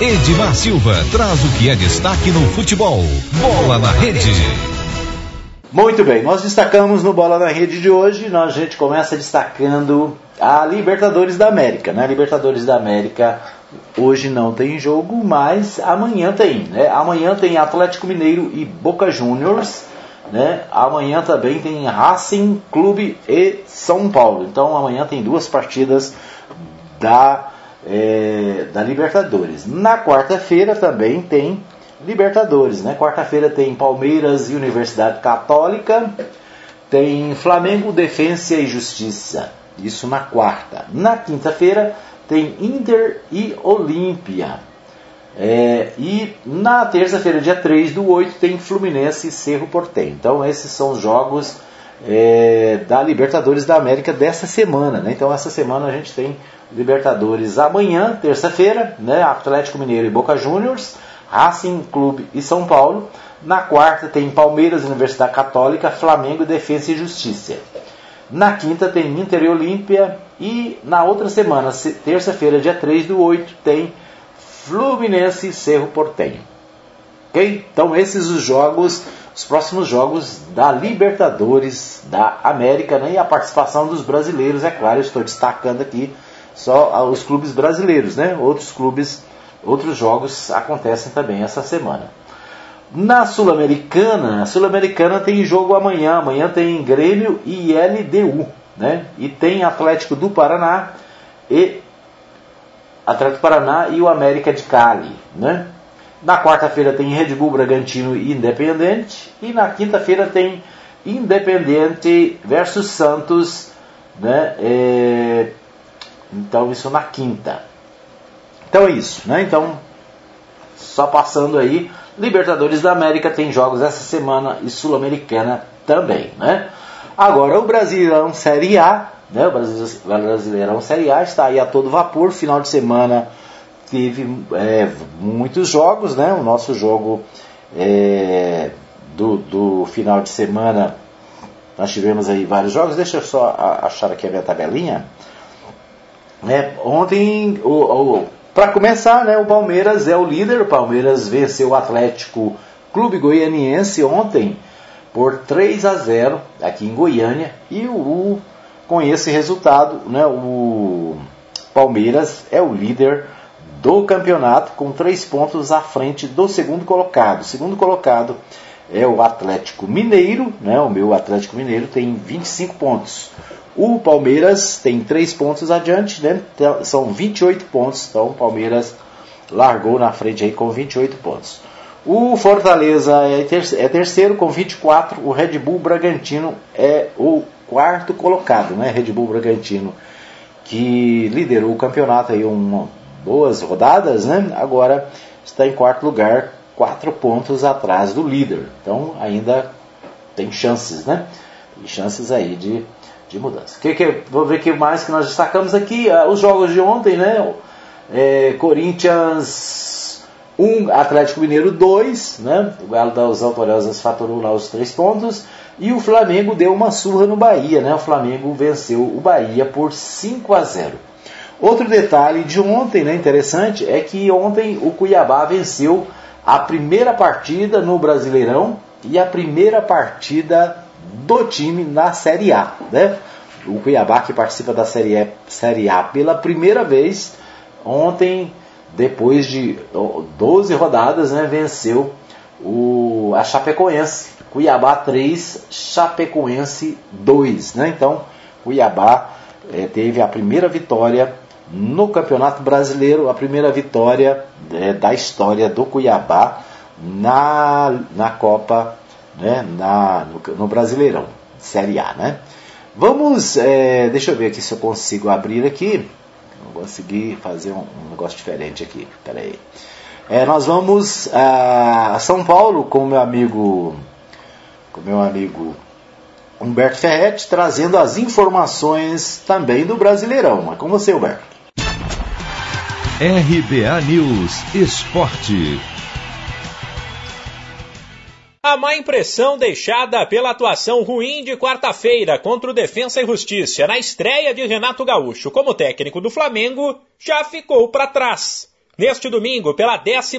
Edmar Silva traz o que é destaque no futebol. Bola na rede. Muito bem, nós destacamos no Bola na Rede de hoje, nós, a gente começa destacando a Libertadores da América. Né? Libertadores da América hoje não tem jogo, mas amanhã tem. Né? Amanhã tem Atlético Mineiro e Boca Juniors. Né? Amanhã também tem Racing Clube e São Paulo. Então amanhã tem duas partidas da, é, da Libertadores. Na quarta-feira também tem Libertadores, né? Quarta-feira tem Palmeiras e Universidade Católica, tem Flamengo, Defensa e Justiça. Isso na quarta. Na quinta-feira tem Inter e Olímpia. É, e na terça-feira, dia 3 do 8, tem Fluminense e Cerro Portem. Então, esses são os jogos é, da Libertadores da América dessa semana. Né? Então, essa semana a gente tem Libertadores amanhã, terça-feira, né? Atlético Mineiro e Boca Juniors. Racing Clube e São Paulo. Na quarta tem Palmeiras, Universidade Católica, Flamengo, Defesa e Justiça. Na quinta tem Inter e Olímpia. E na outra semana, terça-feira, dia 3 do 8, tem Fluminense e Cerro Portenho. Ok? Então esses os jogos, os próximos jogos da Libertadores da América né? e a participação dos brasileiros, é claro, eu estou destacando aqui só os clubes brasileiros, né? Outros clubes Outros jogos acontecem também essa semana. Na Sul-Americana, a Sul-Americana tem jogo amanhã. Amanhã tem Grêmio e LDU, né? E tem Atlético do Paraná e Atlético do Paraná e o América de Cali, né? Na quarta-feira tem Red Bull Bragantino e Independente e na quinta-feira tem Independente versus Santos, né? É... Então isso na quinta. Então é isso, né? Então, só passando aí, Libertadores da América tem jogos essa semana e Sul-Americana também, né? Agora, o Brasileirão Série A, né? O Brasileirão Série A está aí a todo vapor, final de semana teve é, muitos jogos, né? O nosso jogo é, do, do final de semana, nós tivemos aí vários jogos, deixa eu só achar aqui a minha tabelinha. É, ontem para começar, né, o Palmeiras é o líder. O Palmeiras venceu o Atlético Clube Goianiense ontem por 3 a 0 aqui em Goiânia. E o, com esse resultado, né, o Palmeiras é o líder do campeonato com três pontos à frente do segundo colocado. O segundo colocado é o Atlético Mineiro, né? O meu Atlético Mineiro tem 25 pontos. O Palmeiras tem 3 pontos adiante, né? Então, são 28 pontos. Então o Palmeiras largou na frente aí com 28 pontos. O Fortaleza é, é terceiro com 24. O Red Bull Bragantino é o quarto colocado, né? Red Bull Bragantino que liderou o campeonato aí uma boas rodadas, né? Agora está em quarto lugar, quatro pontos atrás do líder. Então ainda tem chances, né? E chances aí de de mudança. Que, que, vou ver o que mais que nós destacamos aqui. Uh, os jogos de ontem, né? É, Corinthians 1, Atlético Mineiro 2, né? O Galo das Autoriosas faturou lá os três pontos. E o Flamengo deu uma surra no Bahia, né? O Flamengo venceu o Bahia por 5 a 0. Outro detalhe de ontem, né, interessante, é que ontem o Cuiabá venceu a primeira partida no Brasileirão e a primeira partida do time na Série A. Né? O Cuiabá que participa da Série A, Série A pela primeira vez ontem, depois de 12 rodadas, né, venceu o, a Chapecoense. Cuiabá 3, Chapecoense 2. Né? Então, Cuiabá é, teve a primeira vitória no Campeonato Brasileiro, a primeira vitória é, da história do Cuiabá na, na Copa né, na, no, no Brasileirão, Série A, né? Vamos, é, deixa eu ver aqui se eu consigo abrir aqui. Vou conseguir fazer um, um negócio diferente aqui. Pera aí. É, nós vamos a São Paulo com meu amigo, com meu amigo Humberto Ferretti, trazendo as informações também do Brasileirão. É com você, Humberto. RBA News Esporte. A má impressão deixada pela atuação ruim de quarta-feira contra o Defensa e Justiça na estreia de Renato Gaúcho como técnico do Flamengo já ficou para trás. Neste domingo, pela 12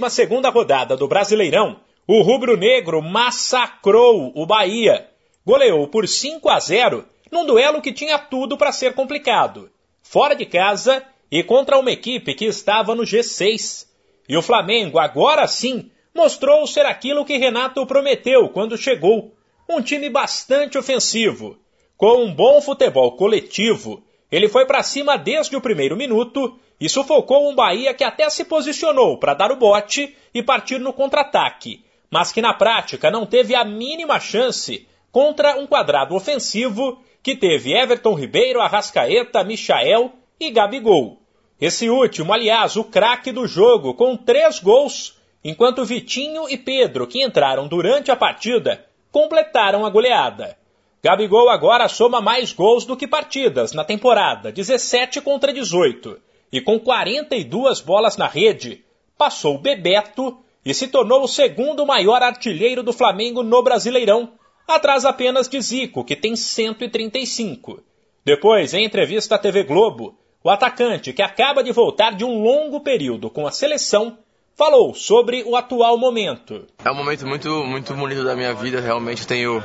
rodada do Brasileirão, o rubro-negro massacrou o Bahia. Goleou por 5 a 0 num duelo que tinha tudo para ser complicado. Fora de casa e contra uma equipe que estava no G6. E o Flamengo, agora sim, mostrou ser aquilo que Renato prometeu quando chegou. Um time bastante ofensivo. Com um bom futebol coletivo, ele foi para cima desde o primeiro minuto e sufocou um Bahia que até se posicionou para dar o bote e partir no contra-ataque, mas que na prática não teve a mínima chance contra um quadrado ofensivo que teve Everton Ribeiro, Arrascaeta, Michael e Gabigol. Esse último, aliás, o craque do jogo, com três gols, enquanto Vitinho e Pedro, que entraram durante a partida, completaram a goleada. Gabigol agora soma mais gols do que partidas na temporada, 17 contra 18, e com 42 bolas na rede, passou Bebeto e se tornou o segundo maior artilheiro do Flamengo no Brasileirão, atrás apenas de Zico, que tem 135. Depois, em entrevista à TV Globo, o atacante, que acaba de voltar de um longo período com a seleção, falou sobre o atual momento. É um momento muito, muito bonito da minha vida, realmente tenho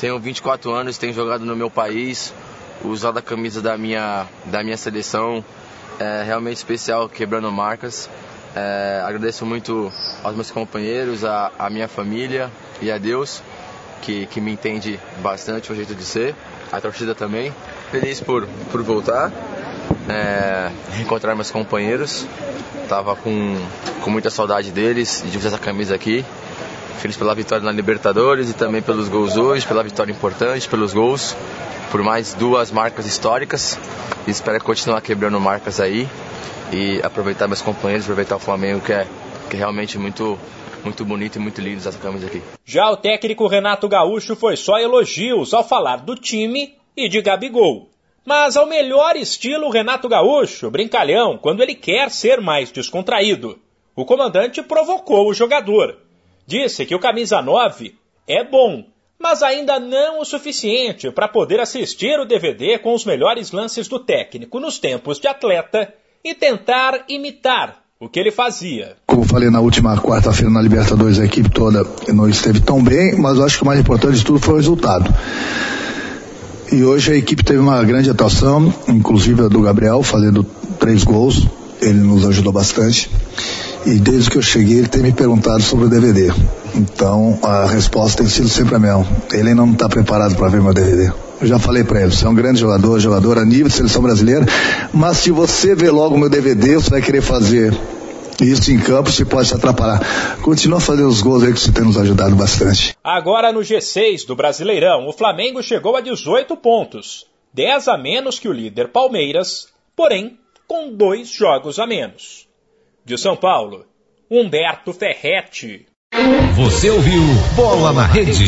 tenho 24 anos, tenho jogado no meu país, usado a camisa da minha, da minha seleção. É realmente especial, quebrando marcas. É, agradeço muito aos meus companheiros, a, a minha família e a Deus, que, que me entende bastante o jeito de ser, a torcida também. Feliz por, por voltar, é, reencontrar meus companheiros. Tava com, com muita saudade deles e de usar essa camisa aqui. Feliz pela vitória na Libertadores e também pelos gols hoje, pela vitória importante, pelos gols, por mais duas marcas históricas. E espero continuar quebrando marcas aí e aproveitar meus companheiros, aproveitar o Flamengo que é, que é realmente muito muito bonito e muito lindo essa camisa aqui. Já o técnico Renato Gaúcho foi só elogios ao falar do time e de Gabigol. Mas ao melhor estilo Renato Gaúcho, brincalhão, quando ele quer ser mais descontraído. O comandante provocou o jogador disse que o camisa 9 é bom, mas ainda não o suficiente para poder assistir o DVD com os melhores lances do técnico nos tempos de atleta e tentar imitar o que ele fazia. Como falei na última quarta-feira na Libertadores, a equipe toda não esteve tão bem, mas eu acho que o mais importante de tudo foi o resultado. E hoje a equipe teve uma grande atuação, inclusive a do Gabriel, fazendo três gols. Ele nos ajudou bastante e desde que eu cheguei ele tem me perguntado sobre o DVD. Então a resposta tem sido sempre a mesma. Ele ainda não está preparado para ver meu DVD. Eu já falei para ele, você é um grande jogador, jogador a nível de seleção brasileira, mas se você ver logo meu DVD, você vai querer fazer isso em campo, você pode se atrapalhar. Continua fazendo os gols aí que você tem nos ajudado bastante. Agora no G6 do Brasileirão, o Flamengo chegou a 18 pontos, 10 a menos que o líder Palmeiras, porém com dois jogos a menos. De São Paulo, Humberto Ferretti. Você ouviu Bola na Rede.